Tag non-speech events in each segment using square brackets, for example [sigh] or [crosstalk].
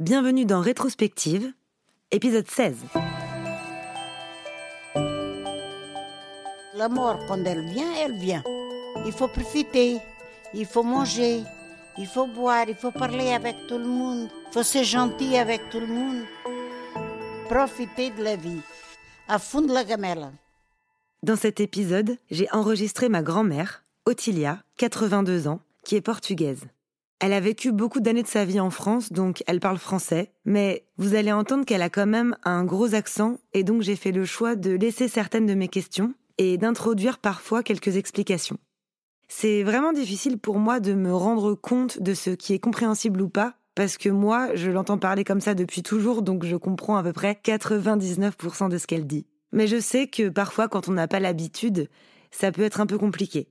Bienvenue dans Rétrospective, épisode 16. La mort, quand elle vient, elle vient. Il faut profiter, il faut manger, il faut boire, il faut parler avec tout le monde, il faut ser gentil avec tout le monde. Profiter de la vie, à fond de la gamelle. Dans cet épisode, j'ai enregistré ma grand-mère, Ottilia, 82 ans, qui est portugaise. Elle a vécu beaucoup d'années de sa vie en France, donc elle parle français, mais vous allez entendre qu'elle a quand même un gros accent, et donc j'ai fait le choix de laisser certaines de mes questions et d'introduire parfois quelques explications. C'est vraiment difficile pour moi de me rendre compte de ce qui est compréhensible ou pas, parce que moi, je l'entends parler comme ça depuis toujours, donc je comprends à peu près 99% de ce qu'elle dit. Mais je sais que parfois, quand on n'a pas l'habitude, ça peut être un peu compliqué.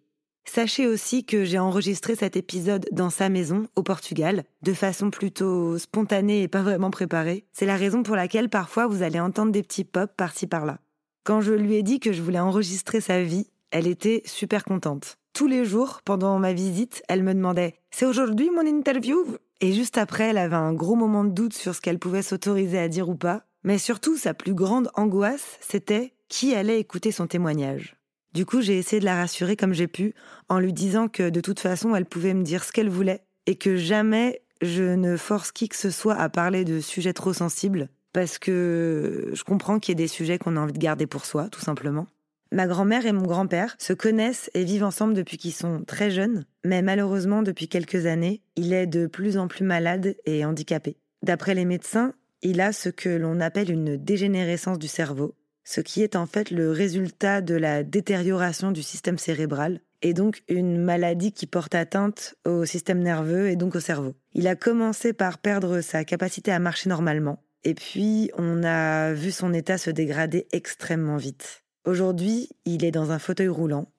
Sachez aussi que j'ai enregistré cet épisode dans sa maison, au Portugal, de façon plutôt spontanée et pas vraiment préparée. C'est la raison pour laquelle parfois vous allez entendre des petits pops par-ci par-là. Quand je lui ai dit que je voulais enregistrer sa vie, elle était super contente. Tous les jours, pendant ma visite, elle me demandait C'est aujourd'hui mon interview? Et juste après, elle avait un gros moment de doute sur ce qu'elle pouvait s'autoriser à dire ou pas. Mais surtout, sa plus grande angoisse, c'était qui allait écouter son témoignage. Du coup, j'ai essayé de la rassurer comme j'ai pu, en lui disant que de toute façon, elle pouvait me dire ce qu'elle voulait, et que jamais je ne force qui que ce soit à parler de sujets trop sensibles, parce que je comprends qu'il y ait des sujets qu'on a envie de garder pour soi, tout simplement. Ma grand-mère et mon grand-père se connaissent et vivent ensemble depuis qu'ils sont très jeunes, mais malheureusement, depuis quelques années, il est de plus en plus malade et handicapé. D'après les médecins, il a ce que l'on appelle une dégénérescence du cerveau, ce qui est en fait le résultat de la détérioration du système cérébral, et donc une maladie qui porte atteinte au système nerveux et donc au cerveau. Il a commencé par perdre sa capacité à marcher normalement, et puis on a vu son état se dégrader extrêmement vite. Aujourd'hui, il est dans un fauteuil roulant,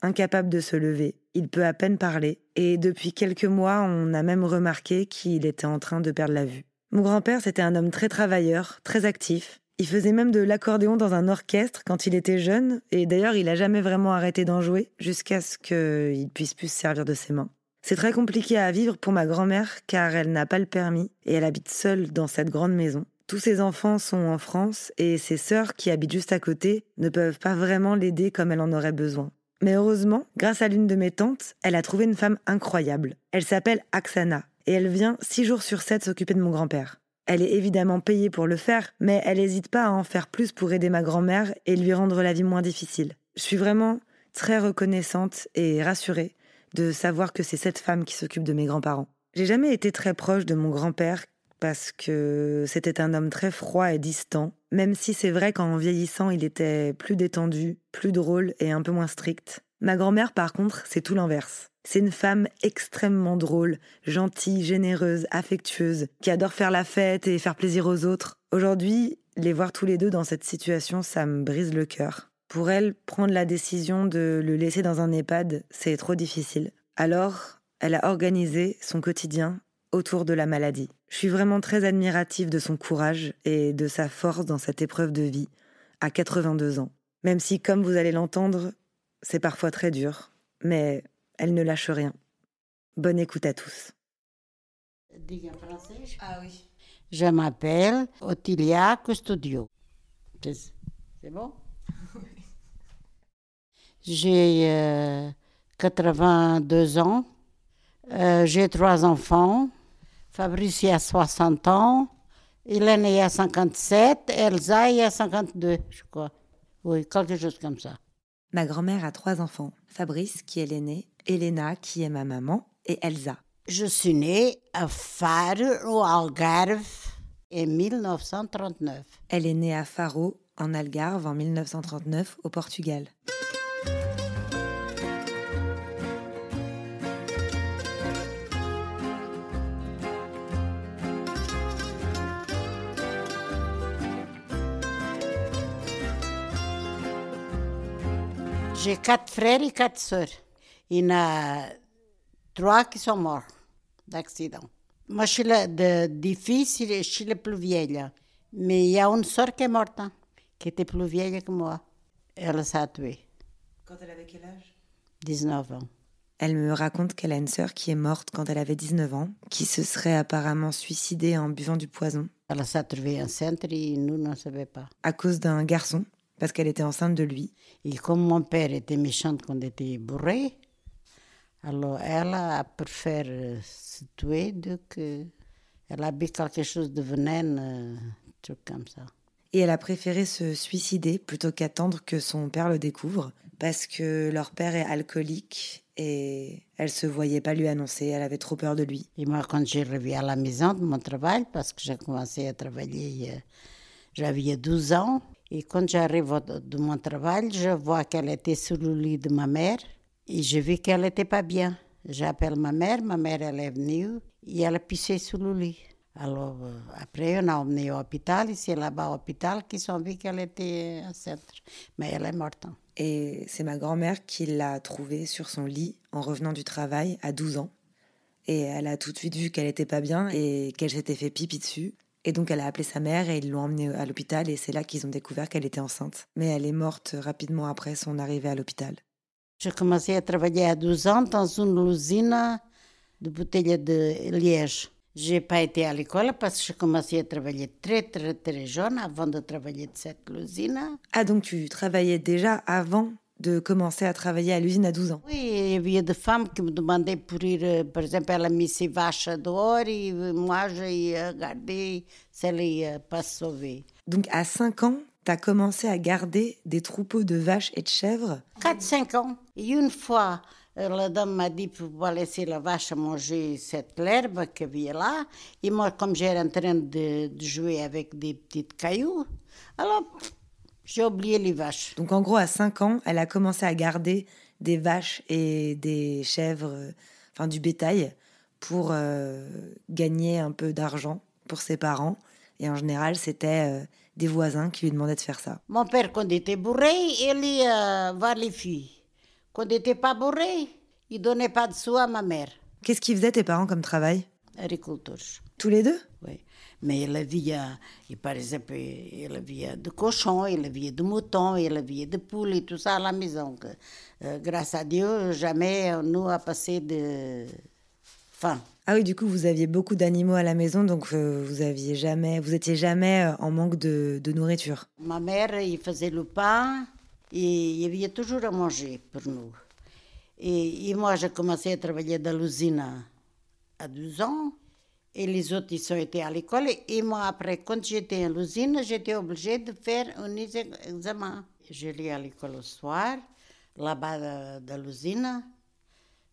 incapable de se lever, il peut à peine parler, et depuis quelques mois, on a même remarqué qu'il était en train de perdre la vue. Mon grand-père, c'était un homme très travailleur, très actif, il faisait même de l'accordéon dans un orchestre quand il était jeune, et d'ailleurs il a jamais vraiment arrêté d'en jouer jusqu'à ce qu'il puisse plus se servir de ses mains. C'est très compliqué à vivre pour ma grand-mère car elle n'a pas le permis et elle habite seule dans cette grande maison. Tous ses enfants sont en France et ses sœurs qui habitent juste à côté ne peuvent pas vraiment l'aider comme elle en aurait besoin. Mais heureusement, grâce à l'une de mes tantes, elle a trouvé une femme incroyable. Elle s'appelle Aksana et elle vient six jours sur sept s'occuper de mon grand-père. Elle est évidemment payée pour le faire, mais elle n'hésite pas à en faire plus pour aider ma grand-mère et lui rendre la vie moins difficile. Je suis vraiment très reconnaissante et rassurée de savoir que c'est cette femme qui s'occupe de mes grands-parents. J'ai jamais été très proche de mon grand-père parce que c'était un homme très froid et distant, même si c'est vrai qu'en vieillissant il était plus détendu, plus drôle et un peu moins strict. Ma grand-mère par contre, c'est tout l'inverse. C'est une femme extrêmement drôle, gentille, généreuse, affectueuse, qui adore faire la fête et faire plaisir aux autres. Aujourd'hui, les voir tous les deux dans cette situation, ça me brise le cœur. Pour elle, prendre la décision de le laisser dans un EHPAD, c'est trop difficile. Alors, elle a organisé son quotidien autour de la maladie. Je suis vraiment très admirative de son courage et de sa force dans cette épreuve de vie, à 82 ans. Même si, comme vous allez l'entendre, c'est parfois très dur, mais elle ne lâche rien. Bonne écoute à tous. Ah oui. Je m'appelle Ottilia Custodio. C'est bon? J'ai 82 euh, ans. Euh, j'ai trois enfants. Fabrice a 60 ans. Hélène a 57. Elsa a 52, je crois. Oui, quelque chose comme ça. Ma grand-mère a trois enfants. Fabrice, qui est l'aîné, Elena, qui est ma maman, et Elsa. Je suis née à Faro, au Algarve, en 1939. Elle est née à Faro, en Algarve, en 1939, au Portugal. J'ai quatre frères et quatre sœurs. Il y en a trois qui sont morts d'accident. Moi, je suis la, de, des filles, je suis la plus vieille. Mais il y a une sœur qui est morte, hein, qui était plus vieille que moi. Elle s'est tuée. Quand elle avait quel âge? 19 ans. Elle me raconte qu'elle a une sœur qui est morte quand elle avait 19 ans, qui se serait apparemment suicidée en buvant du poison. Elle s'est trouvée enceinte et nous ne savions pas. À cause d'un garçon, parce qu'elle était enceinte de lui. Et comme mon père était méchant quand il était bourré, alors elle a préféré se tuer, donc elle a bu quelque chose de venin, truc comme ça. Et elle a préféré se suicider plutôt qu'attendre que son père le découvre, parce que leur père est alcoolique et elle se voyait pas lui annoncer, elle avait trop peur de lui. Et moi, quand j'ai revu à la maison de mon travail, parce que j'ai commencé à travailler, euh, j'avais 12 ans, et quand j'arrive de mon travail, je vois qu'elle était sous le lit de ma mère, et je vis qu'elle n'était pas bien. J'appelle ma mère, ma mère elle est venue, et elle a pissé sous le lit. Alors, euh, après, on a emmené au hôpital, et c'est là-bas au hôpital qu'ils ont vu qu'elle était enceinte. Mais elle est morte. Et c'est ma grand-mère qui l'a trouvée sur son lit en revenant du travail à 12 ans. Et elle a tout de suite vu qu'elle n'était pas bien et qu'elle s'était fait pipi dessus. Et donc elle a appelé sa mère et ils l'ont emmenée à l'hôpital et c'est là qu'ils ont découvert qu'elle était enceinte. Mais elle est morte rapidement après son arrivée à l'hôpital. Commencé à travailler à 12 ans dans une usine de bouteilles de liège. J'ai pas été à l'école parce que j'ai commencé à travailler très, très, très jeune avant de travailler de cette usine. Ah, donc tu travaillais déjà avant de commencer à travailler à l'usine à 12 ans Oui, il y avait des femmes qui me demandaient pour ir, par exemple, elle a mis ses vaches dehors et moi, j'ai regardé si elle pas sauvée. Donc à 5 ans, tu as commencé à garder des troupeaux de vaches et de chèvres? 4-5 ans. Et une fois, la dame m'a dit pour laisser la vache manger cette herbe y avait là. Et moi, comme j'étais en train de, jouer avec des petits cailloux, alors j'ai oublié les vaches. Donc en gros, à 5 ans, elle a commencé à garder des vaches et des chèvres, enfin du bétail, pour euh, gagner un peu d'argent pour ses parents. Et en général, c'était euh, des voisins qui lui demandaient de faire ça. Mon père, quand il était bourré, il euh, voir les filles. Quand il n'était pas bourré, il donnait pas de sous à ma mère. Qu'est-ce qu'ils faisaient tes parents comme travail? Agriculteurs. Tous les deux? Oui. Mais il avait, par exemple, il avait de cochons, il avait de moutons, il avait de poules et tout ça à la maison. Euh, grâce à Dieu, jamais nous a passé de faim. Ah oui, du coup, vous aviez beaucoup d'animaux à la maison, donc euh, vous aviez jamais, vous étiez jamais euh, en manque de, nourriture. Ma mère, il faisait le pain, et il y avait toujours à manger pour nous. Et, moi, j'ai commencé à travailler dans l'usine à 12 ans. Et les autres, ils ont été à l'école. Et moi, après, quand j'étais à l'usine, j'étais obligée de faire un examen. J'allais à l'école au soir, là-bas de, l'usine,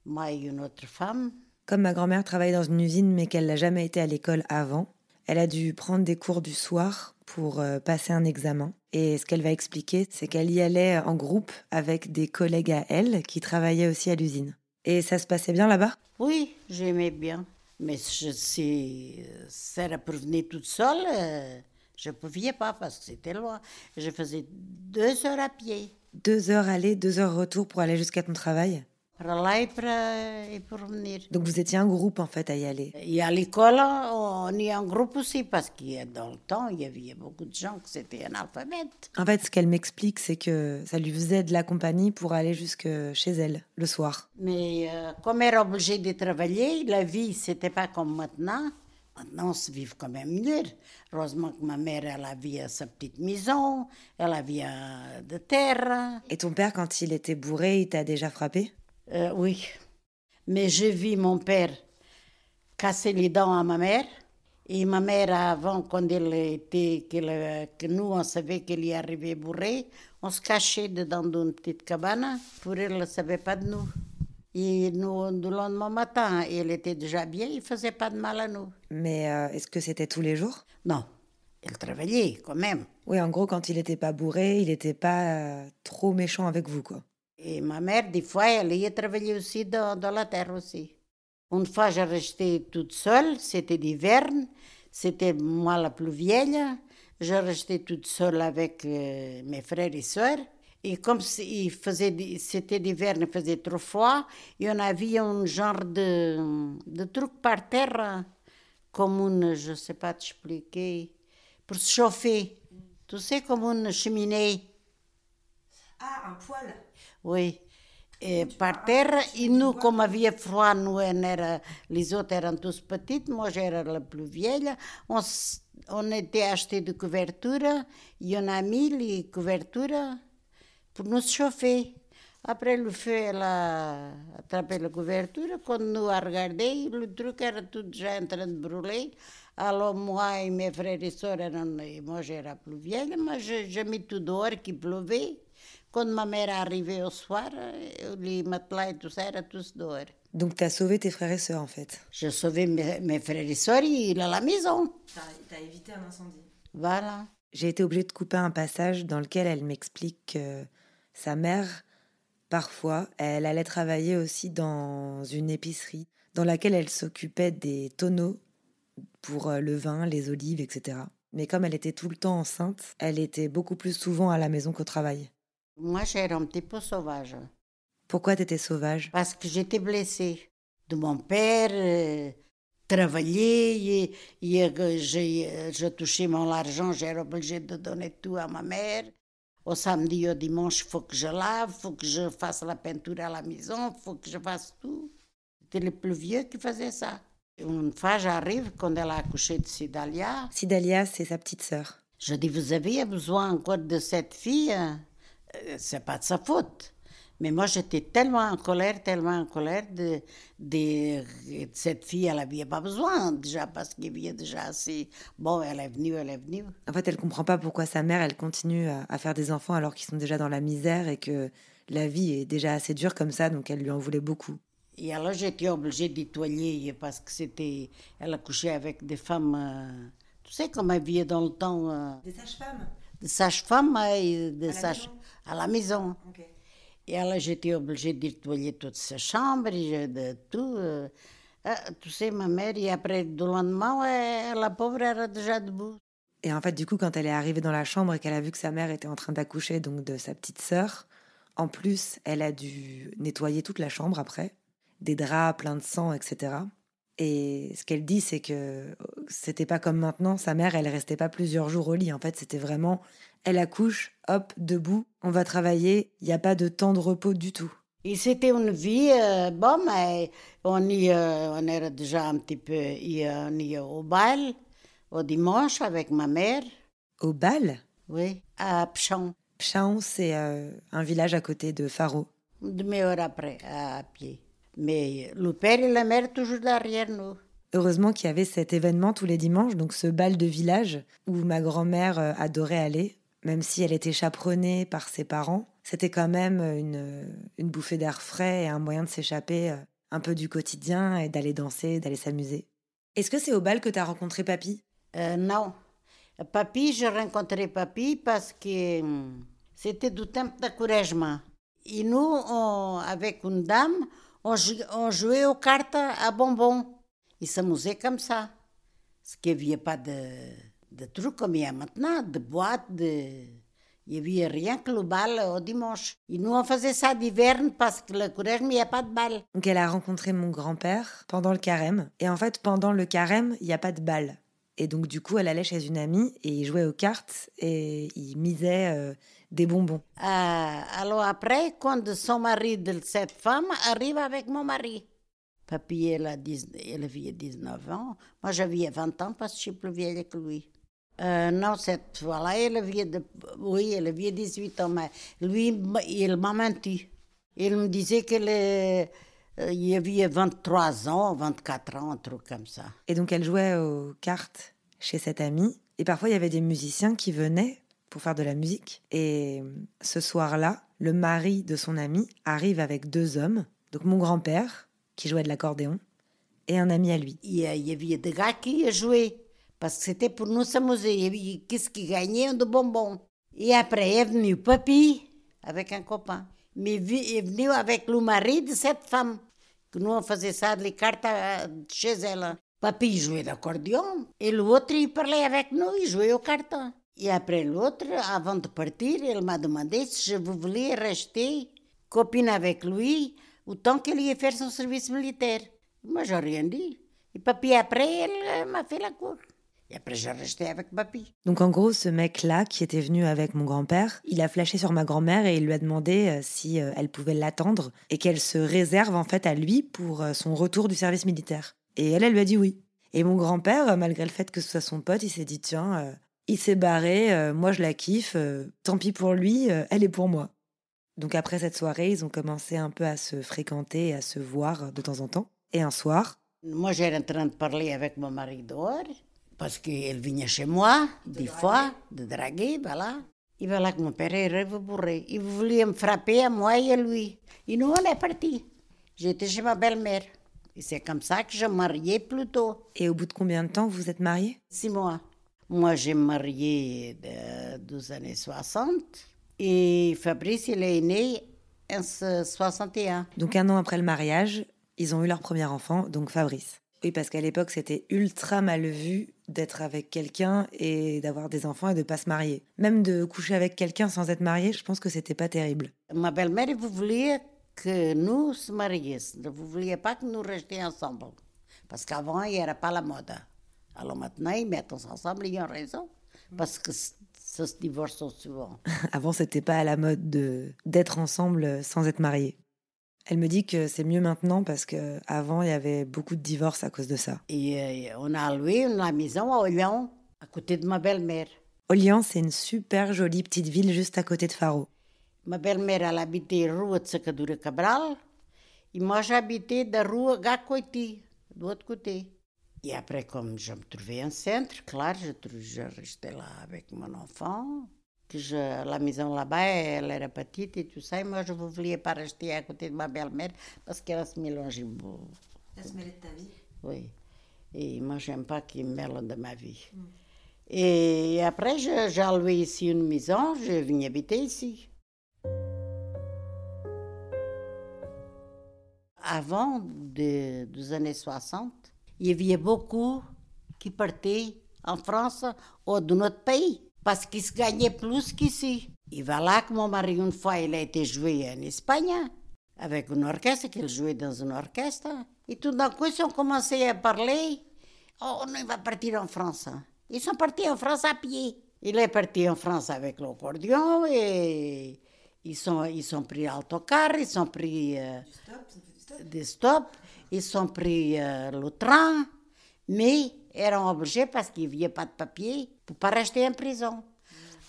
moi et une autre femme. Comme ma grand-mère travaille dans une usine, mais qu'elle n'a jamais été à l'école avant, elle a dû prendre des cours du soir pour euh, passer un examen. Et ce qu'elle va expliquer, c'est qu'elle y allait en groupe avec des collègues à elle qui travaillaient aussi à l'usine. Et ça se passait bien là-bas? Oui, j'aimais bien. Mais je, si ça venir toute seule, euh, je ne pouvais pas parce que c'était loin. Je faisais deux heures à pied. Deux heures aller, deux heures retour pour aller jusqu'à ton travail? Pour venir. Donc vous étiez un groupe en fait à y aller Et à l'école, on est un groupe aussi parce que dans le temps, il y avait beaucoup de gens qui étaient analphabètes. En fait, ce qu'elle m'explique, c'est que ça lui faisait de la compagnie pour aller jusque chez elle le soir. Mais euh, comme elle est obligée de travailler, la vie, c'était pas comme maintenant. Maintenant, on se vit quand même mieux. Heureusement que ma mère, elle avait sa petite maison, elle avait de terre. Et ton père, quand il était bourré, il t'a déjà frappé? Euh, oui, mais j'ai vu mon père casser les dents à ma mère. Et ma mère, avant, quand elle était, que, nous, on savait qu'elle y arrivait bourrée, on se cachait dedans d'une petite cabane. Pour elle, elle ne savait pas de nous. Et nous, le lendemain matin, elle était déjà bien, il ne faisait pas de mal à nous. Mais euh, est-ce que c'était tous les jours? Non, elle travaillait quand même. Oui, en gros, quand il n'était pas bourré, il n'était pas euh, trop méchant avec vous, quoi. Et ma mère, des fois, elle y travaillait aussi dans, dans la terre aussi. Une fois, j'ai resté toute seule, c'était d'hiver, c'était moi la plus vieille. Je restais toute seule avec euh, mes frères et sœurs. Et comme il faisait, c'était d'hiver, il faisait trop froid, et on avait un genre de, de truc par terre, comme une, je ne sais pas t'expliquer, pour se chauffer. Tu sais, comme une cheminée. Ah, un poêle oui. Et par terre, et nous, comme avait froid, nous, on era, les autres étaient tous petites, moi j'étais la plus vieille, on, on était acheté de couverture, et on a mis les couvertures pour nous chauffer. Après le feu, elle a attrapé la couverture. Quand nous a regardé, le truc era tout déjà en train de brûler. Alors moi et mes frères et sœurs, moi j'étais plus vieille, mais j'ai mis tout dehors qui pleuvait. Quand ma mère est arrivée au soir, les matelas et tout ça étaient tous dehors. Donc tu as sauvé tes frères et sœurs en fait J'ai sauvé mes, mes, frères et sœurs, il à la maison. Tu as évité un incendie Voilà. J'ai été obligée de couper un passage dans lequel elle m'explique que sa mère, parfois, elle allait travailler aussi dans une épicerie dans laquelle elle s'occupait des tonneaux pour euh, le vin, les olives, etc. Mais comme elle était tout le temps enceinte, elle était beaucoup plus souvent à la maison qu'au travail. Moi, j'étais un petit peu sauvage. Pourquoi tu étais sauvage? Parce que j'étais blessée. De mon père, euh, travailler, et, et je, touchais mon argent, j'étais obligée de donner tout à ma mère. Au samedi et au dimanche, il faut que je lave, il faut que je fasse la peinture à la maison, il faut que je fasse tout. C'était le plus vieux qui faisait ça. Une fois, j'arrive quand elle a accouché de Sidalia. Sidalia, c'est sa petite sœur. Je dis, vous avez besoin encore de cette fille euh, c'est pas de sa faute. Mais moi, j'étais tellement en colère, tellement en colère de, de, cette fille, elle n'avait pas besoin déjà parce qu'il y avait déjà assez. Bon, elle est venue, elle est venue. En fait, elle comprend pas pourquoi sa mère, elle continue à, faire des enfants alors qu'ils sont déjà dans la misère et que la vie est déjà assez dure comme ça, donc elle lui en voulait beaucoup. Et alors, j'étais obligée d'y parce que c'était. Elle a couché avec des femmes. Euh, tu sais, comme elle vivait dans le temps. Euh, des sages-femmes Des sages-femmes et des sages à la maison. Et alors, j'étais obligée de nettoyer toute sa chambre, et de tout. Euh, tu sais, ma mère, et après, le lendemain, la pauvre era déjà debout. Et en fait, du coup, quand elle est arrivée dans la chambre et qu'elle a vu que sa mère était en train d'accoucher, donc de sa petite sœur, en plus, elle a dû nettoyer toute la chambre après, des draps pleins de sang, etc. Et ce qu'elle dit, c'est que c'était pas comme maintenant. Sa mère, elle restait pas plusieurs jours au lit. En fait, c'était vraiment, elle accouche, hop, debout, on va travailler. Il n'y a pas de temps de repos du tout. Et c'était une vie, euh, bon, mais on, y, euh, on era déjà un petit peu on y, au bal, au dimanche avec ma mère. Au bal? Oui, à Pchon. Pchon, c'est euh, un village à côté de Faro. Demi-heure après, à pied. Mais le père et la mère toujours derrière nous. Heureusement qu'il y avait cet événement tous les dimanches, donc ce bal de village où ma grand-mère euh, adorait aller, même si elle était chaperonnée par ses parents. C'était quand même une, une bouffée d'air frais et un moyen de s'échapper euh, un peu du quotidien et d'aller danser, d'aller s'amuser. Est-ce que c'est au bal que tu as rencontré Papy? Euh, Non. Papy, j'ai rencontré Papy parce que hum, c'était du temps d'encouragement. Et nous, avec une dame, on, jouait aux cartes à bonbons. Ils s'amusaient comme ça. Ce qu'il n'y avait pas de, de trucs comme il y a maintenant, de boîtes, de... Il n'y avait rien que le bal au dimanche. Et nous, on faisait ça d'hiver parce que le courage, il n'y a pas de bal. Donc, elle a rencontré mon grand-père pendant le carême. Et en fait, pendant le carême, il n'y a pas de bal. Et donc, du coup, elle allait chez une amie et il jouait aux cartes et il misait euh, des bonbons. Euh, alors après, quand son mari de cette femme arrive avec mon mari. Papy, elle, a 10, elle avait 19 ans. Moi, j'avais 20 ans parce que je suis plus vieille que lui. Euh, non, cette fois-là, elle avait, de, oui, elle avait 18 ans, mais lui, il m'a menti. Il me disait qu'il euh, y avait 23 ans, 24 ans, un truc comme ça. Et donc, elle jouait aux cartes chez cette amie. Et parfois, il y avait des musiciens qui venaient pour faire de la musique. Et ce soir-là, le mari de son ami arrive avec deux hommes, donc mon grand-père, qui jouait de l'accordéon, et un ami à lui. Il y avait des gars qui jouaient, parce que c'était pour nous s'amuser. Il y avait qu'est-ce qui gagnait de bonbons. Et après est venu papy, avec un copain. Mais il est venu avec le mari de cette femme, nous on faisait ça, les cartes chez elle. Papy jouait l'accordéon, et l'autre il parlait avec nous, il jouait aux cartes. Et après l'autre, avant de partir, il m'a demandé si je voulais rester copine avec lui autant qu'il allait faire son service militaire. Moi, j'ai rien dit. Et puis après, elle m'a fait la cour. Et après, j'ai resté avec papy. Donc en gros, ce mec-là qui était venu avec mon grand-père, il a flashé sur ma grand-mère et il lui a demandé euh, si euh, elle pouvait l'attendre et qu'elle se réserve en fait à lui pour euh, son retour du service militaire. Et elle, elle lui a dit oui. Et mon grand-père, malgré le fait que ce soit son pote, il s'est dit tiens, il s'est barré, moi je la kiffe, tant pis pour lui, elle est pour moi. Donc après cette soirée, ils ont commencé un peu à se fréquenter et à se voir de temps en temps. Et un soir... Moi, j'étais en train de parler avec mon mari dehors parce qu'il venait chez moi, des fois, de draguer, voilà. Et voilà que mon père est bourré. Il voulait me frapper à moi et à lui. Et nous, on est partis. J'étais chez ma belle-mère. Et c'est comme ça que je me mariais plus tôt. Et au bout de combien de temps vous êtes mariés? Six mois. Moi, j'ai marié de 12 années 60. Et Fabrice, il est né en 61. Donc un an après le mariage, ils ont eu leur premier enfant, donc Fabrice. Oui, parce qu'à l'époque, c'était ultra mal vu d'être avec quelqu'un et d'avoir des enfants et de pas se marier. Même de coucher avec quelqu'un sans être marié, je pense que c'était pas terrible. Ma belle-mère, vous vouliez que nous se marions. Vous vouliez pas que nous restions ensemble. Parce qu'avant, il n'y avait pas la mode. Alors maintenant, ils mettent ensemble, ils ont raison. Parce que ça se divorce souvent. [laughs] Avant, c'était pas à la mode de d'être ensemble sans être marié. Elle me dit que c'est mieux maintenant parce qu'avant, il y avait beaucoup de divorces à cause de ça. Et euh, on a loué une maison à Orléans, à côté de ma belle-mère. Orléans, c'est une super jolie petite ville juste à côté de Faro. Ma belle-mère, elle habitait rue de Secadura Cabral. Et moi, j'habitais de rue Gacoiti, de l'autre côté. Et après, comme je me trouvais en centre, clair, je, je restais là avec mon enfant que je, la maison là-bas, elle era petite et tout ça, et moi je voulais pas rester à côté de ma belle-mère parce qu'elle se mélangeait beaucoup. Elle se mêlait de ta vie Oui. Et moi, j'aime pas qu'il me mêle de ma vie. Mm. Et après, j'ai loué ici une maison, je viens habiter ici. Avant des années 60, il y avait beaucoup qui partaient en France ou de notre pays parce qu'il se gagnait plus qu'ici. Et voilà que mon mari, une fois, il a été joué en Espagne avec une orchestre, qu'il jouait dans une orchestre. Et tout d'un coup, ils ont commencé à parler. Oh, on va partir en France. Ils sont partis en France à pied. Il est parti en France avec l'accordéon et ils sont, ils sont pris l'autocar, ils sont pris euh, des stops, ils sont pris euh, le train, mais eram obligés parce qu'il n'y avait pas de papier pour pas rester en prison.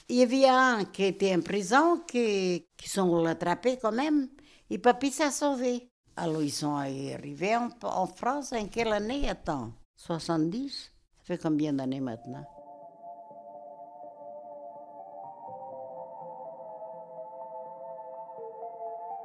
Il y avait un qui était en prison, qui, qui sont attrapés quand même, et papy s'est sauvé. Alors ils sont arrivés en, en France en quelle année Attends, 70 Ça fait combien d'années maintenant?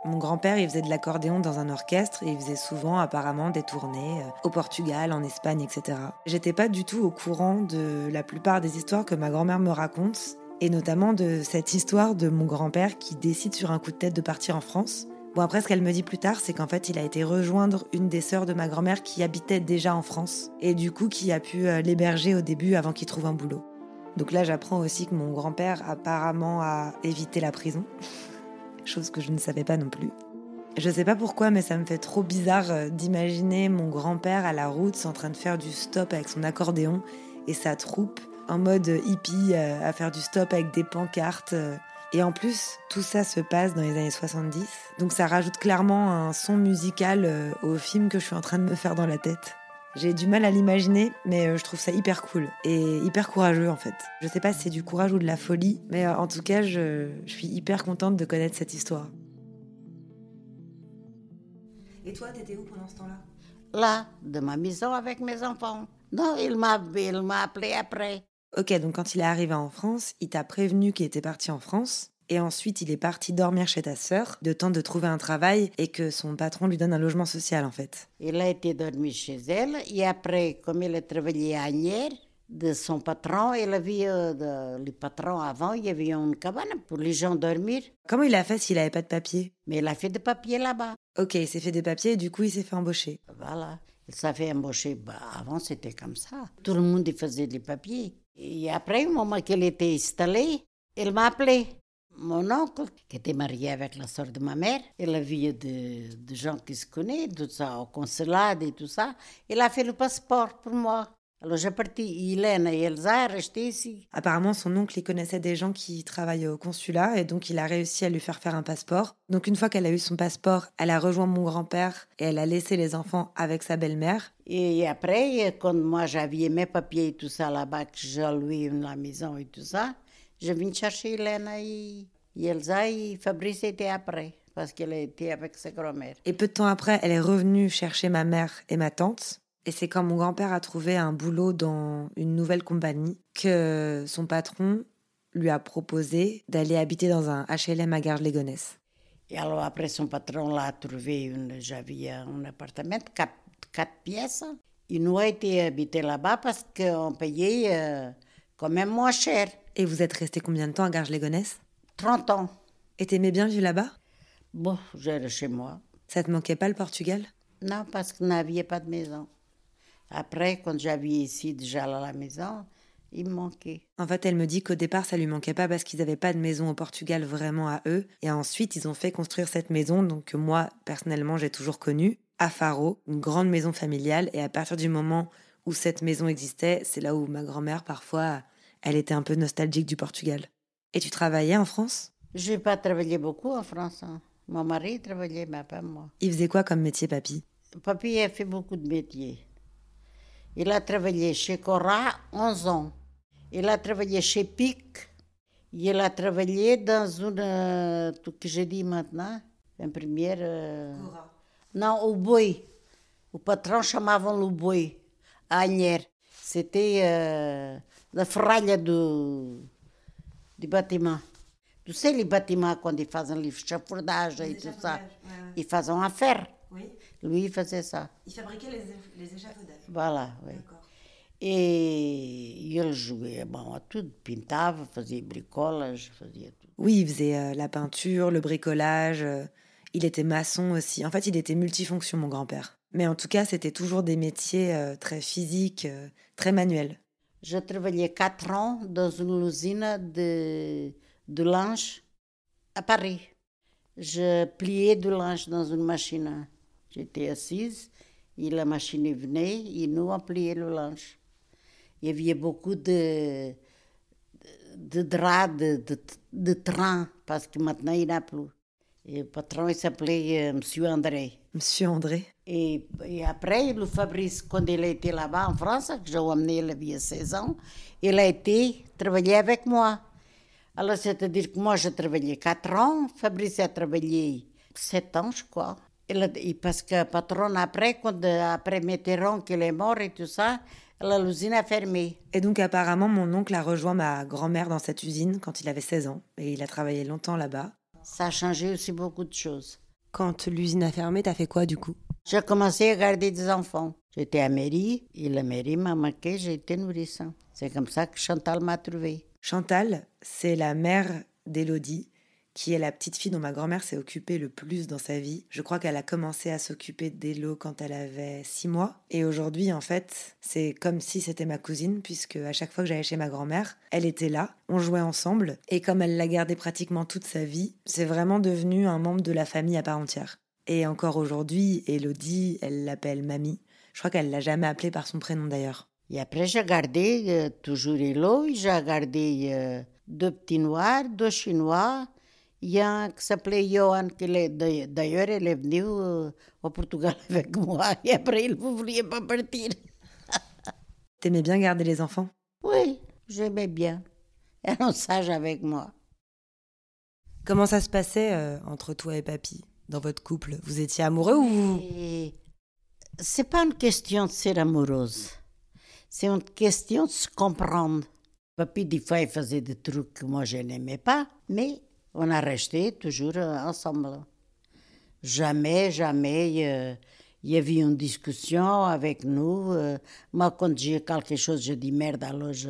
Mon grand-père, il faisait de l'accordéon dans un orchestre et il faisait souvent apparemment des tournées euh, au Portugal, en Espagne, etc. J'étais pas du tout au courant de la plupart des histoires que ma grand-mère me raconte et notamment de cette histoire de mon grand-père qui décide sur un coup de tête de partir en France. Bon, après, ce qu'elle me dit plus tard, c'est qu'en fait, il a été rejoindre une des sœurs de ma grand-mère qui habitait déjà en France et du coup qui a pu euh, l'héberger au début avant qu'il trouve un boulot. Donc là, j'apprends aussi que mon grand-père apparemment a évité la prison [laughs] chose que je ne savais pas non plus. Je sais pas pourquoi, mais ça me fait trop bizarre euh, d'imaginer mon grand-père à la route en train de faire du stop avec son accordéon et sa troupe en mode hippie euh, à faire du stop avec des pancartes. Euh. Et en plus, tout ça se passe dans les années 70, donc ça rajoute clairement un son musical au film que je suis en train de me faire dans la tête. J'ai du mal à l'imaginer, mais je trouve ça hyper cool et hyper courageux en fait. Je sais pas si c'est du courage ou de la folie, mais en tout cas, je, suis hyper contente de connaître cette histoire. Et toi, t'étais où pendant ce temps-là? Là, de ma maison avec mes enfants. Non, il m'a appelé après. Ok, donc quand il est arrivé en France, il t'a prévenu qu'il était parti en France et ensuite, il est parti dormir chez ta sœur, de temps de trouver un travail et que son patron lui donne un logement social, en fait. Il a été dormir chez elle. Et après, comme il a travaillé à Agnières, de son patron, il avait, euh, le patron avant, il y avait une cabane pour les gens dormir. Comment il a fait s'il n'avait pas de papier? Mais il a fait des papiers là-bas. Ok, il s'est fait des papiers et du coup, il s'est fait embaucher. Voilà. Il s'est fait embaucher. Bah, avant, c'était comme ça. Tout le monde faisait des papiers. Et après, au moment qu'il était installé, il m'a appelé. Mon oncle, qui était marié avec la sœur de ma mère, il avait de, de gens qui se connaissent, tout ça, au consulat et tout ça. Il a fait le passeport pour moi. Alors j'ai parti, Hélène et Elsa restaient ici. Apparemment, son oncle, il connaissait des gens qui travaillaient au consulat et donc il a réussi à lui faire faire un passeport. Donc une fois qu'elle a eu son passeport, elle a rejoint mon grand-père et elle a laissé les enfants avec sa belle-mère. Et après, quand moi j'avais mes papiers et tout ça là-bas, que j'ai loué la maison et tout ça, je viens chercher Hélène et, et Elsa et Fabrice était après parce qu'elle était avec sa grand-mère. Et peu de temps après, elle est revenue chercher ma mère et ma tante. Et c'est quand mon grand-père a trouvé un boulot dans une nouvelle compagnie que son patron lui a proposé d'aller habiter dans un HLM à Garges-les-Gonesse. Et alors après, son patron l'a trouvé, une, j'avais un appartement quatre, quatre pièces. Il nous a été habité là-bas parce qu'on payait euh, quand même moins cher. Et vous êtes resté combien de temps à Garges-les-Gonesse? 30 ans. Et t'aimais bien vivre là-bas? Bon, j'étais chez moi. Ça te manquait pas le Portugal? Non, parce qu'on n'avait pas de maison. Après, quand j'avais ici déjà à la maison, il me manquait. En fait, elle me dit qu'au départ, ça lui manquait pas parce qu'ils n'avaient pas de maison au Portugal vraiment à eux. Et ensuite, ils ont fait construire cette maison, donc que moi, personnellement, j'ai toujours connue, à Faro, une grande maison familiale. Et à partir du moment où cette maison existait, c'est là où ma grand-mère, parfois, elle était un peu nostalgique du Portugal. Et tu travaillais en France? Je n'ai pas travaillé beaucoup en France. hein. Mon mari travaillait, mais pas moi. Il faisait quoi comme métier, papy? Papy a fait beaucoup de métiers. Il a travaillé chez Cora 11 ans. Il a travaillé chez PIC. Il a travaillé dans une. euh, Tout que j'ai dit maintenant. Une première. euh, Non, au boi. O patrão chamavam-lhe o boi. A Anher. C'était euh, la ferralha do, do bâtiment. Tu sais, les bâtiments, quando ils fazem les chafurdagens et tout ça, ils faisaient en fer. Oui. Lui, il faisait ça. Il fabriquait les, échafaudages. Voilà, oui. E ele jouait bon, a tudo, pintava, fazia bricolas, fazia tudo. Oui, il faisait euh, la peinture, le bricolage. euh, il était maçon aussi. En fait, il était multifonction, mon grand-père. Mais en tout cas, c'était toujours des métiers euh, très physiques, euh, très manuels. Je trabalhei quatro ans dans une usine de, de linge à Paris. Je pliais du linge dans une machine. J'étais assise et la machine venait et nous on pliait le linge. Il y avait beaucoup de, de, draps, de, de, de train, parce que maintenant il n'y en a plus. Et le patron s'appelait euh, Monsieur André. Monsieur André. Et, et après, le Fabrice, quand il était là-bas en France, que j'ai emmené, il avait 16 ans, il a été travailler avec moi. Alors, c'est-à-dire que moi, j'ai travaillé 4 ans, Fabrice a travaillé 7 ans, je crois. Et parce que le patron, après, quand, après Mitterrand, qu'il est mort et tout ça, l'usine a fermé. Et donc, apparemment, mon oncle a rejoint ma grand-mère dans cette usine quand il avait 16 ans. Et il a travaillé longtemps là-bas. Ça a changé aussi beaucoup de choses. Quand l'usine a fermé, t'as fait quoi du coup? J'ai commencé à garder des enfants. J'étais à mairie, et la mairie m'a marqué, j'ai été nourrissant. C'est comme ça que Chantal m'a trouvé. Chantal, c'est la mère d'Élodie, qui est la petite fille dont ma grand-mère s'est occupée le plus dans sa vie. Je crois qu'elle a commencé à s'occuper d'Élo quand elle avait six mois. Et aujourd'hui, en fait, c'est comme si c'était ma cousine, puisque à chaque fois que j'allais chez ma grand-mère, elle était là, on jouait ensemble. Et comme elle l'a gardée pratiquement toute sa vie, c'est vraiment devenu un membre de la famille à part entière. Et encore aujourd'hui, Élodie, elle l'appelle mamie. Je crois qu'elle l'a jamais appelée par son prénom d'ailleurs. Et après, j'ai gardé euh, toujours Hello, j'ai gardé euh, deux petits noirs, deux chinois. Il y a un qui s'appelait Johan, d'ailleurs, il est venu au Portugal avec moi. Et après, il ne voulait pas partir. [laughs] T'aimais bien garder les enfants? Oui, j'aimais bien. Elle est sage avec moi. Comment ça se passait euh, entre toi et papy dans votre couple? Vous étiez amoureux ou? Et c'est pas une question de ser amoureuse. C'est une question de se comprendre. Papy, des fois, il faisait des trucs que moi, je n'aimais pas, mais on a resté toujours euh, ensemble. Jamais, jamais, il y avait une discussion avec nous. euh, moi, quand j'ai quelque chose, je dis merde, alors je,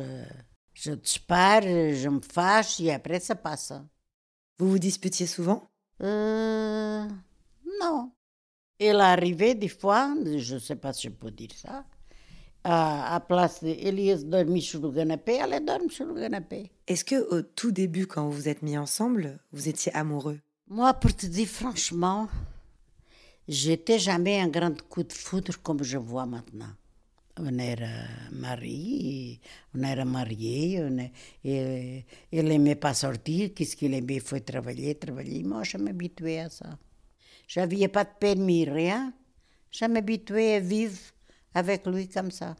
je dispare, je me fâche et après, ça passe. vous vous disputiez souvent? Euh, non. Il arrivait des fois, je ne sais pas si je peux dire ça, à, à place ia dormir sur le canapé, elle dorme sur le canapé. Est-ce que au tout début, quand vous vous êtes mis ensemble, vous étiez amoureux? Moi, pour te dire franchement, j'étais jamais un grand coup de foudre comme je vois maintenant. On era mariés, on era mariés, on est, il n'aimait pas sortir, qu'est-ce qu'il aimait, il faut travailler, travailler. Moi, je m'habituais à ça. J'avais pas de permis, rien. Je m'habituais à vivre avec lui comme ça.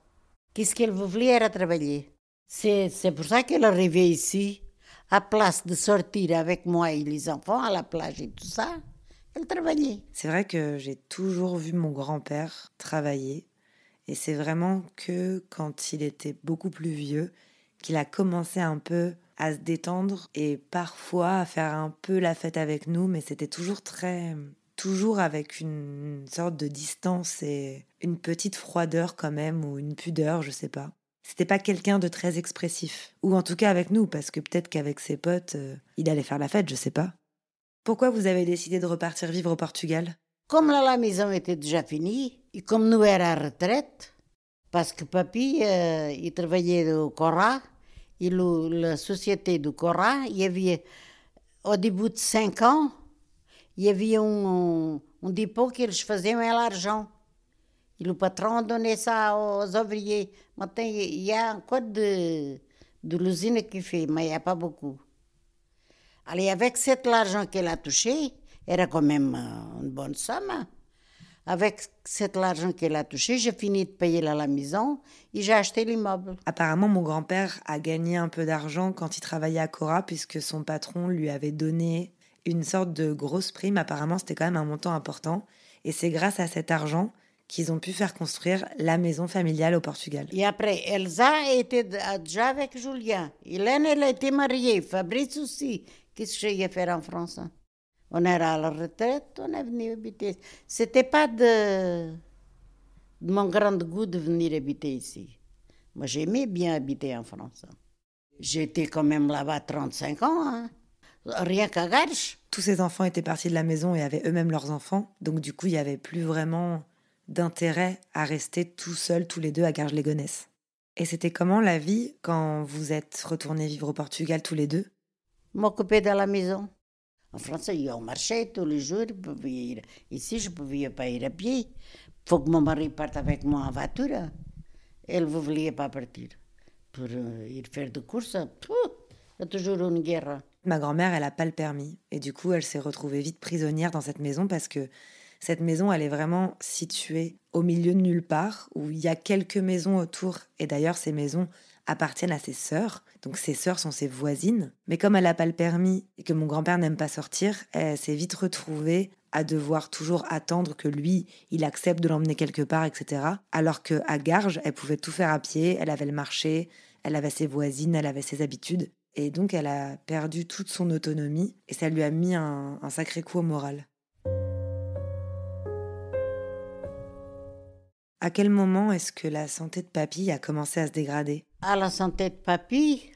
Qu'est-ce qu'il voulait era travailler? C'est, c'est pour ça qu'elle est arrivée ici, à place de sortir avec moi et les enfants à la plage et tout ça, elle travaillait. C'est vrai que j'ai toujours vu mon grand-père travailler. Et c'est vraiment que quand il était beaucoup plus vieux, qu'il a commencé un peu à se détendre et parfois à faire un peu la fête avec nous, mais c'était toujours très toujours avec une sorte de distance et une petite froideur quand même, ou une pudeur, je sais pas. C'était pas quelqu'un de très expressif. Ou en tout cas avec nous, parce que peut-être qu'avec ses potes, euh, il allait faire la fête, je sais pas. Pourquoi vous avez décidé de repartir vivre au Portugal? Comme la maison était déjà finie, et comme nous étions à retraite, parce que papy, euh, il travaillait au Cora, et la société du Cora, il y avait, au début de cinq ans, il y avait un, un dépôt qu'ils faisaient l'argent. Et le patron donnait ça aux ouvriers. Il y a encore de, de l'usine qui fait, mais il n'y a pas beaucoup. Avec cet argent qu'elle a touché, era quand même euh, une bonne somme. Avec cet argent qu'elle a touché, j'ai fini de payer la maison et j'ai acheté l'immeuble. Apparemment, mon grand-père a gagné un peu d'argent quand il travaillait à Cora, puisque son patron lui avait donné une sorte de grosse prime. Apparemment, c'était quand même un montant important. Et c'est grâce à cet argent qu'ils ont pu faire construire la maison familiale au Portugal. Et après, Elsa était déjà avec Julien. Hélène, elle été mariée. Fabrice aussi. Qu'est-ce que j'ai faire en France hein? On era à la retraite, on est venu habiter. C'était pas de, mon grand goût de venir habiter ici. Moi, j'aimais bien habiter en France. J'étais quand même là-bas 35 ans. Hein rien qu'à. Tous ces enfants étaient partis de la maison et avaient eux-mêmes leurs enfants. Donc du coup, il n'y avait plus vraiment d'intérêt à rester tout seuls, tous les deux, à Garges-les-Gonesse. Et c'était comment la vie quand vous êtes retournés vivre au Portugal tous les deux? M'occuper de la maison. En France, il y a au marché tous les jours. Je Ici, je ne pouvais pas ir à pied. Faut que mon mari parte avec moi en voiture. Elle ne voulait pas partir. Pour euh, ir faire des courses, il y a toujours une guerre. Ma grand-mère, elle n'a pas le permis. Et du coup, elle s'est retrouvée vite prisonnière dans cette maison parce que cette maison, elle est vraiment située au milieu de nulle part, où il y a quelques maisons autour. Et d'ailleurs, ces maisons appartiennent à ses sœurs. Donc ses sœurs sont ses voisines. Mais comme elle n'a pas le permis et que mon grand-père n'aime pas sortir, elle s'est vite retrouvée à devoir toujours attendre que lui, il accepte de l'emmener quelque part, etc. Alors qu'à Garges, elle pouvait tout faire à pied, elle avait le marché, elle avait ses voisines, elle avait ses habitudes. Et donc, elle a perdu toute son autonomie et ça lui a mis un, sacré coup au moral. À quel moment est-ce que la santé de papy a commencé à se dégrader? À la santé de papy,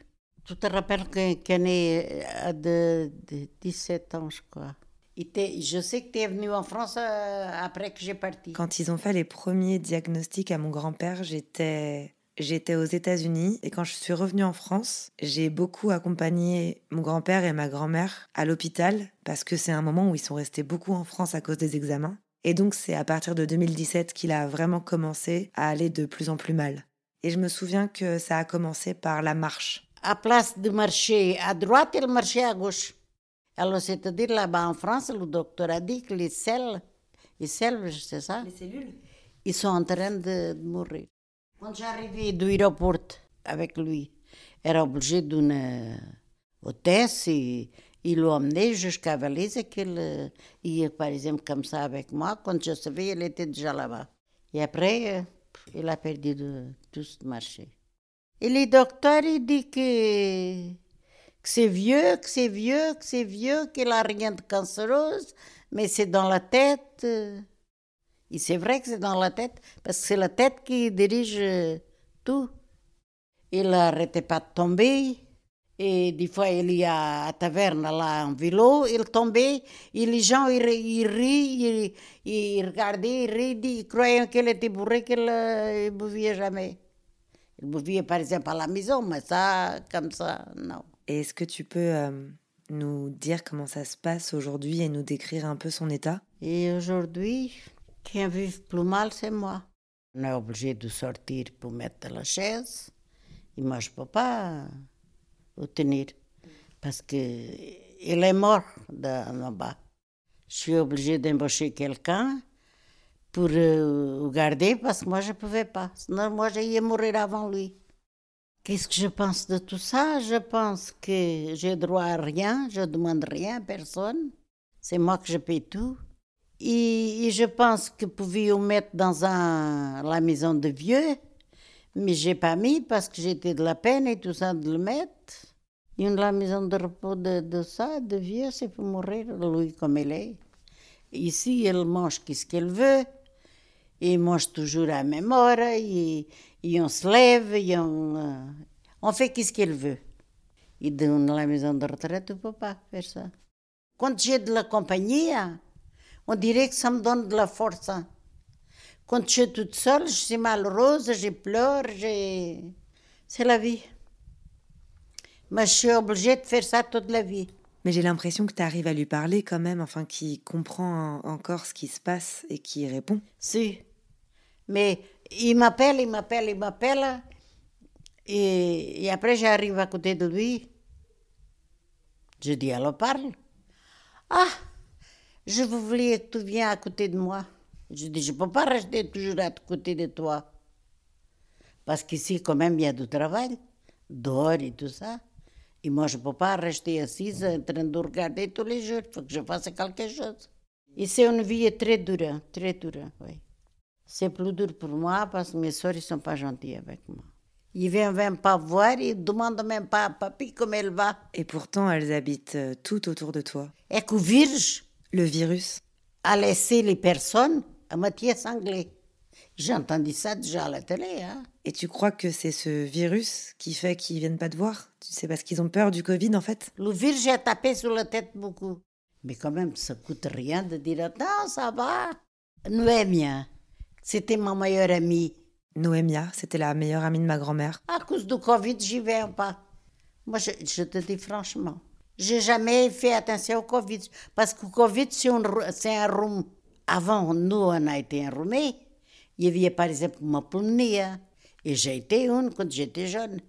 tu te rappelles qu'elle est euh, de, de, 17 ans, je crois. Je sais que tu es venu en France euh, après que j'ai parti. Quand ils ont fait les premiers diagnostics à mon grand-père, j'étais J'étais aux États-Unis et quand je suis revenue en France, j'ai beaucoup accompagné mon grand-père et ma grand-mère à l'hôpital parce que c'est un moment où ils sont restés beaucoup en France à cause des examens. Et donc c'est à partir de 2017 qu'il a vraiment commencé à aller de plus en plus mal. Et je me souviens que ça a commencé par la marche. À place de marcher à droite, il marchait à gauche. Alors c'est-à-dire là-bas en France, le docteur a dit que les selles, les selles, c'est ça? Les cellules Ils sont en train de mourir. Quando j'arrivais do aeroporto avec lui, era obligé d'une hôtesse et il l'a emmené jusqu'à Valise qu'il ia, par exemple, comme ça avec moi. Quand je savais, il était déjà là-bas. Et après, il a perdu de, tout ce marché. Et le docteur, il dit que, que c'est vieux, que c'est vieux, que c'est vieux, qu'il n'a rien de cancérose, mais c'est dans la tête. Et c'est vrai que c'est dans la tête, parce que c'est la tête qui dirige euh, tout. Il n'arrêtait pas de tomber. Et des fois, il y a à taverne, là, en vélo, il tombait, et les gens, ils, ils rient, ils, regardaient, ils riaient, ils croyaient qu'il était bourré, qu'il ne buvait jamais. Il buvait, par exemple, à la maison, mais ça, comme ça, non. Est-ce que tu peux euh, nous dire comment ça se passe aujourd'hui et nous décrire un peu son état? Et aujourd'hui, qui vit plus mal, c'est moi. On est obligé de sortir pour mettre la chaise. Je ne peux pas le tenir parce qu'il est mort là-bas. Je suis obligée d'embaucher quelqu'un pour euh, garder parce que moi, je ne pouvais pas. Sinon, moi, j'allais mourir avant lui. Qu'est-ce que je pense de tout ça? Je pense que j'ai droit à rien, je ne demande rien à personne. C'est moi que je paye tout. Et, je pense que pouvez le mettre dans un, la maison de vieux, mais j'ai pas mis parce que j'étais de la peine et tout ça de le mettre. Et la maison de repos de, ça, de vieux, c'est pour mourir, lui comme il est. Ici, il mange ce qu'il veut, il mange toujours à la même heure, et, on se lève, et on, euh, on fait ce qu'il veut. Et dans la maison de retraite, tu ne peux pas faire ça. Quand j'ai de la compagnie, on dirait que ça me donne de la force. Hein. Quand je suis toute seule, je suis malheureuse, je pleure, c'est la vie. Mais je suis obligée de faire ça toute la vie. Mais j'ai l'impression que tu arrives à lui parler quand même, enfin, qu'il comprend encore ce qui se passe et qui répond. Si. Mais il m'appelle, il m'appelle, il m'appelle. Et, et, après, j'arrive à côté de lui. Je dis, alors parle. Ah, je voulais que tu viennes à côté de moi. Je dis, je ne peux pas rester toujours à côté de toi. Parce qu'ici, quand même, il y a du travail, dehors et tout ça. Et moi, je ne peux pas rester assise en train de regarder tous les jours. Il faut que je fasse quelque chose. Et c'est une vie très dure, très dure, oui. C'est plus dur pour moi parce que mes soeurs ne sont pas gentilles avec moi. Ils ne viennent même pas voir, ils ne demandent même pas à papy comment elle va. Et pourtant, elles habitent euh, tout autour de toi. Et que Virge, le virus? A laissé les personnes à moitié sanglées. J'ai entendu ça déjà à la télé. Hein. Et tu crois que c'est ce virus qui fait qu'ils viennent pas te voir? C'est parce qu'ils ont peur du Covid en fait? Le virus a tapé sur la tête beaucoup. Mais quand même, ça coûte rien de dire Attends, ça va. Noémia, c'était ma meilleure amie. Noémia, c'était la meilleure amie de ma grand-mère. À cause du Covid, j'y vais pas. Moi, je te dis franchement. J'ai jamais fait attention au Covid. Parce que le Covid, c'est un, rhume. Avant, nous, on a été enrhumés. Il y avait par exemple ma pneumonie. Hein. Et j'ai été une quand j'étais jeune.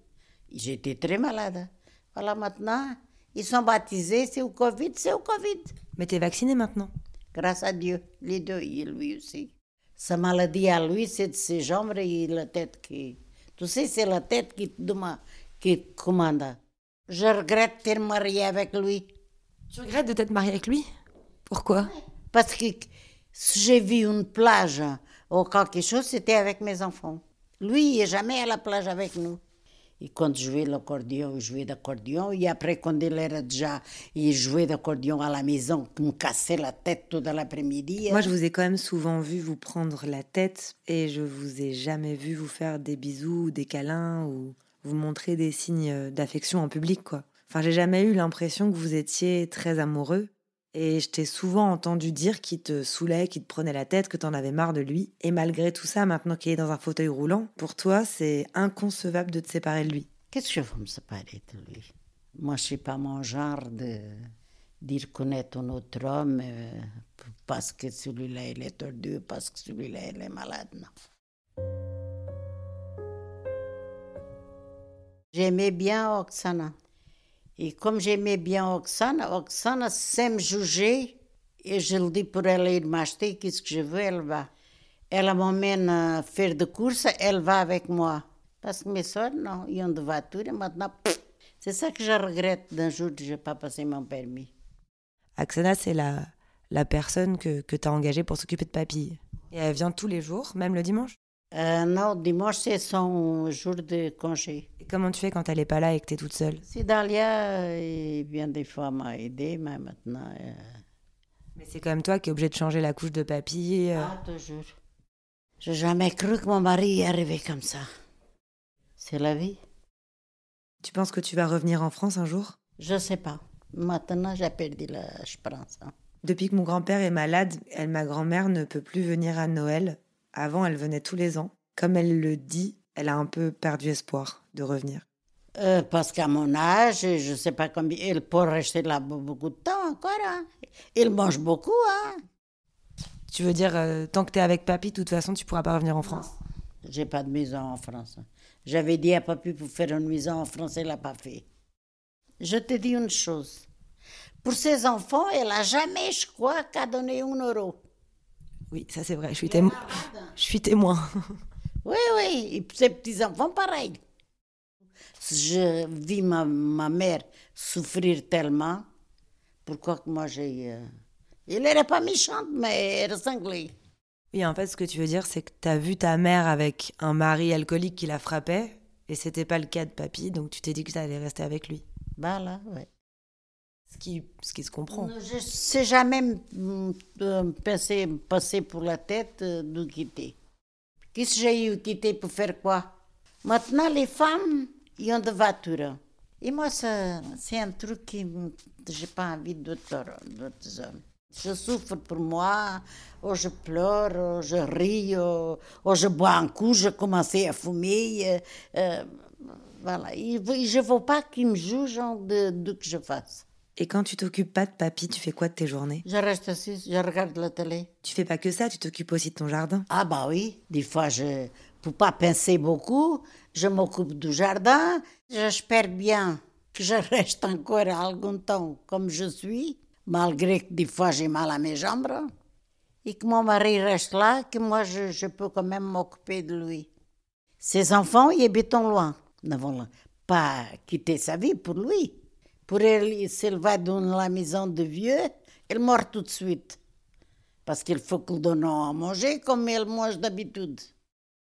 J'étais très malade. Voilà, maintenant, ils sont baptisés, c'est au Covid, c'est au Covid. Mais tu es vacciné maintenant Grâce à Dieu, les deux, et lui aussi. Sa maladie à lui, c'est de ses jambes et la tête qui. Tu sais, c'est la tête qui, qui commande. Je regrette d'être mariée avec lui. Tu regrettes de t'être mariée avec lui? Pourquoi? Parce que si j'ai vu une plage ou quelque chose, c'était avec mes enfants. Lui, il n'est jamais à la plage avec nous. Et quand je jouais l'accordéon, il jouait d'accordéon. Et après, quand il era déjà, il jouait d'accordéon à la maison, il me cassait la tête tout l'après-midi. Moi, je vous ai quand même souvent vu vous prendre la tête et je vous ai jamais vu vous faire des bisous, des câlins ou vous montrer des signes d'affection en public, quoi. Enfin, j'ai jamais eu l'impression que vous étiez très amoureux. Et je t'ai souvent entendu dire qu'il te saoulait, qu'il te prenait la tête, que t'en avais marre de lui. Et malgré tout ça, maintenant qu'il est dans un fauteuil roulant, pour toi, c'est inconcevable de te séparer de lui. Qu'est-ce que je veux me séparer de lui? Moi, je suis pas mon genre de dire connaître un autre homme euh, parce que celui-là, il est tordu, parce que celui-là, il est malade. Non. J'aimais bien Oksana. Et comme j'aimais bien Oksana, Oksana me juger. Et je le dis pour elle ir m'acheter, qu'est-ce que je veux, elle va. Elle m'emmène à faire des courses, elle va avec moi. Parce que mes soeurs, non, ils ont de voiture et maintenant, c'est ça que je regrette d'un jour que je n'ai pas passé mon permis. Oksana, c'est la, la personne que, que tu as engagée pour s'occuper de papy. Et elle vient tous les jours, même le dimanche? Euh, non, dimanche, c'est son jour de congé. Et comment tu fais quand elle n'est pas là et que tu es toute seule? Si Dalia euh, vient des fois m'aider, mais maintenant. Euh, mais c'est quand même toi qui es obligé de changer la couche de papy. Ah, toujours. J'ai jamais cru que mon mari y arrivait comme ça. C'est la vie. Tu penses que tu vas revenir en France un jour? Je sais pas. Maintenant, j'ai perdu la pense. Hein. Depuis que mon grand-père est malade, elle, ma grand-mère ne peut plus venir à Noël avant, elle venait tous les ans. Comme elle le dit, elle a un peu perdu espoir de revenir. Euh, parce qu'à mon âge, je ne sais pas combien, il peut rester là beaucoup de temps encore. Hein. Il mange beaucoup. Hein. Tu veux dire, euh, tant que tu es avec papy, de toute façon, tu pourras pas revenir en France? J'ai pas de maison en France. J'avais dit à papy pour faire une maison en France, elle l'a pas fait. Je te dis une chose. Pour ses enfants, elle a jamais, je crois, qu'à donner un euro. Oui, ça c'est vrai, je suis, témoin. je suis témoin. [laughs] Oui, oui, et ses petits-enfants, pareil. Je vis ma, ma mère souffrir tellement, pourquoi que moi j'ai... Euh, elle n'était pas méchante, mais elle cinglée. Oui, en fait, ce que tu veux dire, c'est que tu as vu ta mère avec un mari alcoolique qui la frappait, et c'était pas le cas de papy, donc tu t'es dit que ça allait rester avec lui. Voilà, oui. Ce qui, se comprend. Je ne sais jamais passer, passer pour la tête euh, de quitter. Qu'est-ce que j'ai eu quitter pour faire quoi? Maintenant, les femmes, ils ont des voitures. Et moi, c'est un truc que j'ai pas envie d'autres hommes. Je souffre pour moi, ou je pleure, ou je ris, ou, je bois un coup, je commence à fumer. Euh, euh, voilà. Et je ne veux pas qu'ils me jugent de, de que je fasse. Et quand tu t'occupes pas de papy, tu fais quoi de tes journées? Je reste assise, je regarde la télé. Tu fais pas que ça, tu t'occupes aussi de ton jardin? Ah bah oui, des fois je pour pas penser beaucoup, je m'occupe du jardin. J'espère bien que je reste encore algun temps comme je suis, malgré que des fois j'ai mal à mes jambes, et que mon mari reste là, que moi je, je peux quand même m'occuper de lui. Ses enfants, ils habitent loin, ne vont pas quitter sa vie pour lui. Pour elle, s'il va dans la maison de vieux, elle meurt tout de suite. Parce qu'il faut qu'il donne à manger comme elle mange d'habitude.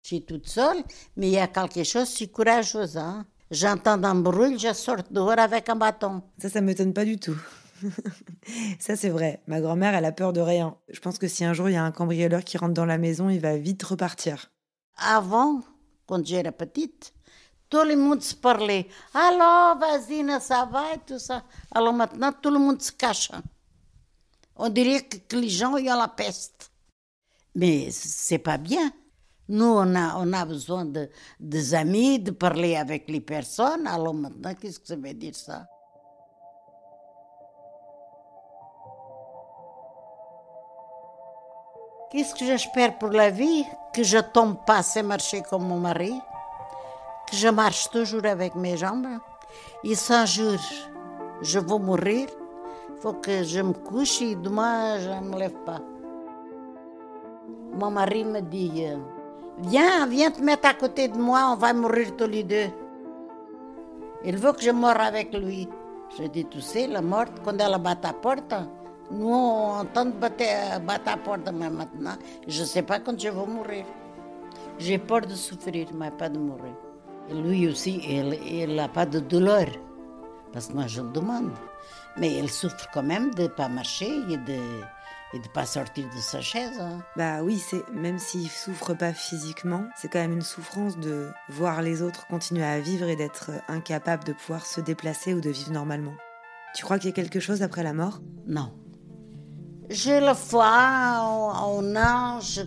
Je suis toute seule, mais il y a quelque chose de courageux. Hein? J'entends un bruit, je sors dehors avec un bâton. Ça, ça m'étonne pas du tout. [laughs] ça, c'est vrai. Ma grand-mère, elle a peur de rien. Je pense que si un jour il y a un cambrioleur qui rentre dans la maison, il va vite repartir. Avant, quand j'étais petite, le monde se parlait. Alors, vas-y, ça va et tout ça. Alors maintenant, le monde se cache. On dirait que les gens ont la peste. Mais c'est pas bien. Nous, on a, on a besoin de, des amis, de parler avec les personnes. Alors maintenant, qu'est-ce que ça veut dire ça Qu'est-ce que j'espère pour la vie Que je tombe pas assez marcher comme mon mari je marche toujours avec mes jambes. Et un jour, je vais mourir, il faut que je me couche et demain, je ne me lève pas. Mon mari me dit, viens, viens te mettre à côté de moi, on va mourir tous les deux. Il veut que je meure avec lui. Je dis, tu sais, la mort, quand elle bat la porte, nous, on entend battre, battre à porte, mais maintenant, je ne sais pas quand je vais mourir. J'ai peur de souffrir, mais pas de mourir. Lui aussi, il n'a pas de douleur, parce que moi je le demande. Mais il souffre quand même de ne pas marcher et de et de pas sortir de sa chaise. Hein. Bah oui, c'est même s'il souffre pas physiquement, c'est quand même une souffrance de voir les autres continuer à vivre et d'être incapable de pouvoir se déplacer ou de vivre normalement. Tu crois qu'il y a quelque chose après la mort? Non. J'ai la foi en, ange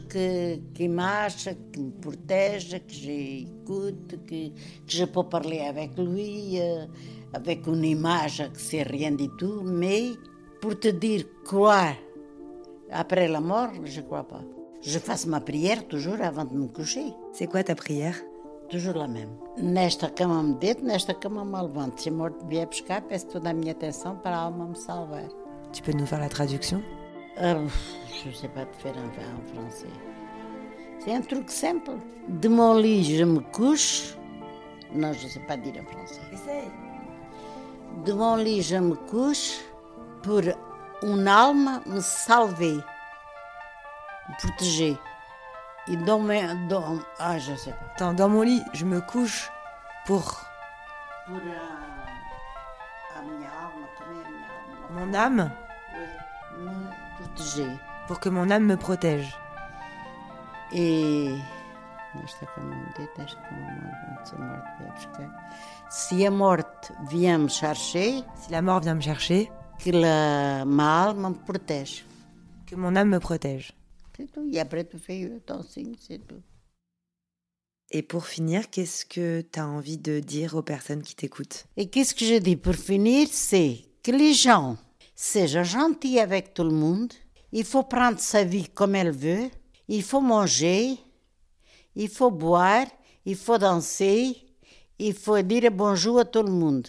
qui marche, qui me protège, que j'écoute, que, je peux parler avec lui, euh, avec une image que c'est rien du tout. Mais pour te dire croire après la mort, je ne crois pas. Je fasse ma prière toujours avant de me coucher. C'est quoi ta prière? Toujours la même. Nesta cama me nesta cama me levanto. Se a morte vier buscar, peço toda a minha atenção para a alma me salvar. Tu peux nous faire la traduction? Euh, je ne sais pas te faire en français. C'est un truc simple. De mon lit, je me couche. Non, je ne sais pas dire en français. Essaye. De mon lit, je me couche pour une âme me salver, me protéger. Et dans, mes, dans ah, je sais pas. Attends, dans mon lit, je me couche pour. Pour euh, âme, Mon âme Pour que mon âme me protège. Et. Si la mort vient me chercher, si la mort vient me chercher, que la, ma âme me protège. Que mon âme me protège. C'est tout. Et après, tu fais ton signe, c'est tout. Et pour finir, qu'est-ce que tu as envie de dire aux personnes qui t'écoutent? Et qu'est-ce que je dis pour finir? C'est que les gens Seja gentil avec tout le monde. Il faut prendre sa vie comme elle veut. Il faut manger. il faut boire, il faut danser, il faut dire bonjour à tout le monde.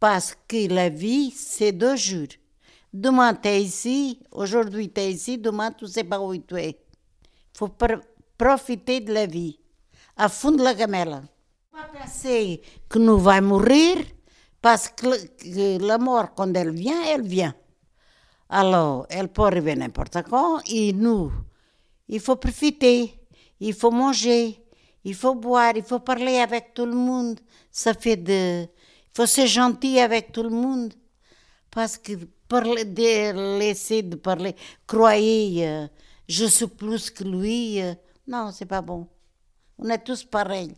Parce que la vie, c'est deux jours. Demain, tu es ici, aujourd'hui, tu es ici, demain, tu ne sais pas où tu es. Il faut profiter de la vie, à fond de la gamelle. Pas penser que nous allons mourir, parce que la mort, quand elle vient, elle vient. Alors, elle peut arriver n'importe quand, et nous, il faut profiter, il faut manger, il faut boire, il faut parler avec tout le monde. Ça fait de. Il faut être gentil avec tout le monde. Parce que parler, de laisser de parler, croyez, je suis plus que lui. Non, c'est pas bon. On est tous pareils.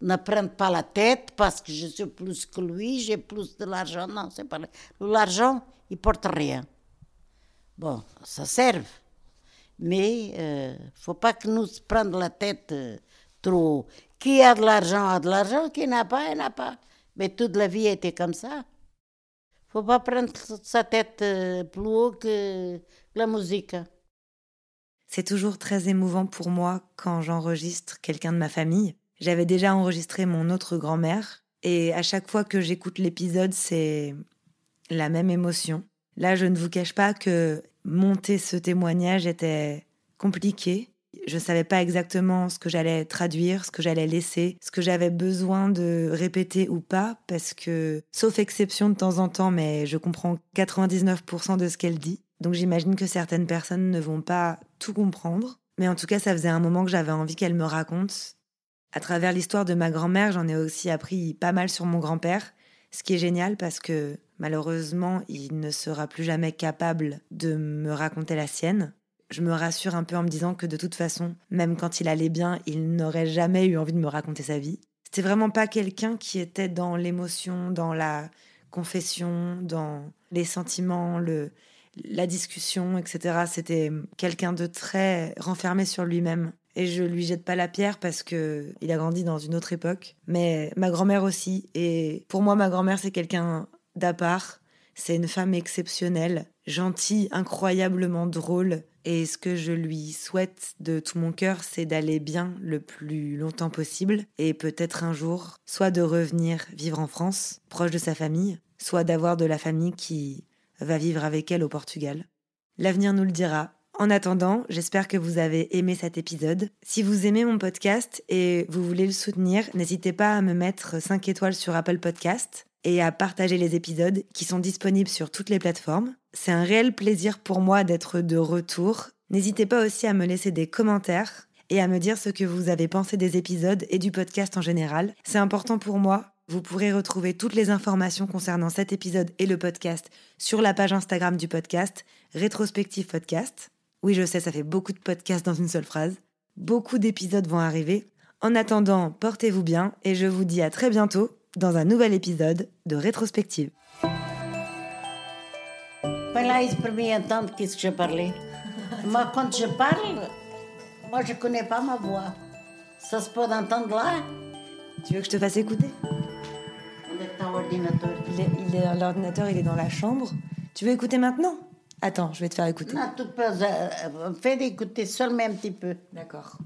Ne prenne pas la tête parce que je suis plus que lui, j'ai plus de l'argent. Non, c'est pas L'argent, il porte rien. Bon, ça sert. Mais euh, faut pas que nous prenions la tête euh, trop. Qui a de l'argent a de l'argent, qui n'a pas, n'a pas. Mais toute la vie était comme ça. Faut pas prendre sa tête euh, plus haut que la musique. C'est toujours très émouvant pour moi quand j'enregistre quelqu'un de ma famille. J'avais déjà enregistré mon autre grand-mère et à chaque fois que j'écoute l'épisode, c'est la même émotion. Là, je ne vous cache pas que monter ce témoignage était compliqué. Je ne savais pas exactement ce que j'allais traduire, ce que j'allais laisser, ce que j'avais besoin de répéter ou pas, parce que, sauf exception de temps en temps, mais je comprends 99% de ce qu'elle dit. Donc j'imagine que certaines personnes ne vont pas tout comprendre. Mais en tout cas, ça faisait un moment que j'avais envie qu'elle me raconte. À travers l'histoire de ma grand-mère, j'en ai aussi appris pas mal sur mon grand-père, ce qui est génial parce que Malheureusement, il ne sera plus jamais capable de me raconter la sienne. Je me rassure un peu en me disant que de toute façon, même quand il allait bien, il n'aurait jamais eu envie de me raconter sa vie. C'était vraiment pas quelqu'un qui était dans l'émotion, dans la confession, dans les sentiments, le, la discussion, etc. C'était quelqu'un de très renfermé sur lui-même. Et je lui jette pas la pierre parce que il a grandi dans une autre époque. Mais ma grand-mère aussi. Et pour moi, ma grand-mère, c'est quelqu'un d'Apart. C'est une femme exceptionnelle, gentille, incroyablement drôle. Et ce que je lui souhaite de tout mon cœur, c'est d'aller bien le plus longtemps possible. Et peut-être un jour, soit de revenir vivre en France, proche de sa famille, soit d'avoir de la famille qui va vivre avec elle au Portugal. L'avenir nous le dira. En attendant, j'espère que vous avez aimé cet épisode. Si vous aimez mon podcast et vous voulez le soutenir, n'hésitez pas à me mettre 5 étoiles sur Apple Podcast et à partager les épisodes qui sont disponibles sur toutes les plateformes. C'est un réel plaisir pour moi d'être de retour. N'hésitez pas aussi à me laisser des commentaires et à me dire ce que vous avez pensé des épisodes et du podcast en général. C'est important pour moi. Vous pourrez retrouver toutes les informations concernant cet épisode et le podcast sur la page Instagram du podcast, Rétrospective Podcast. Oui, je sais, ça fait beaucoup de podcasts dans une seule phrase. Beaucoup d'épisodes vont arriver. En attendant, portez-vous bien et je vous dis à très bientôt dans un nouvel épisode de Rétrospective. Voilà, pour entendre qu'est-ce que je parlais. [laughs] moi, quand je parle, moi, je connais pas ma voix. Ça se peut entendre là. Tu veux que je te fasse écouter? On est dans l'ordinateur. Il est, l'ordinateur, il est dans la chambre. Tu veux écouter maintenant? Attends, je vais te faire écouter. Non, tu peux. Euh, fais écouter seulement un petit peu. D'accord.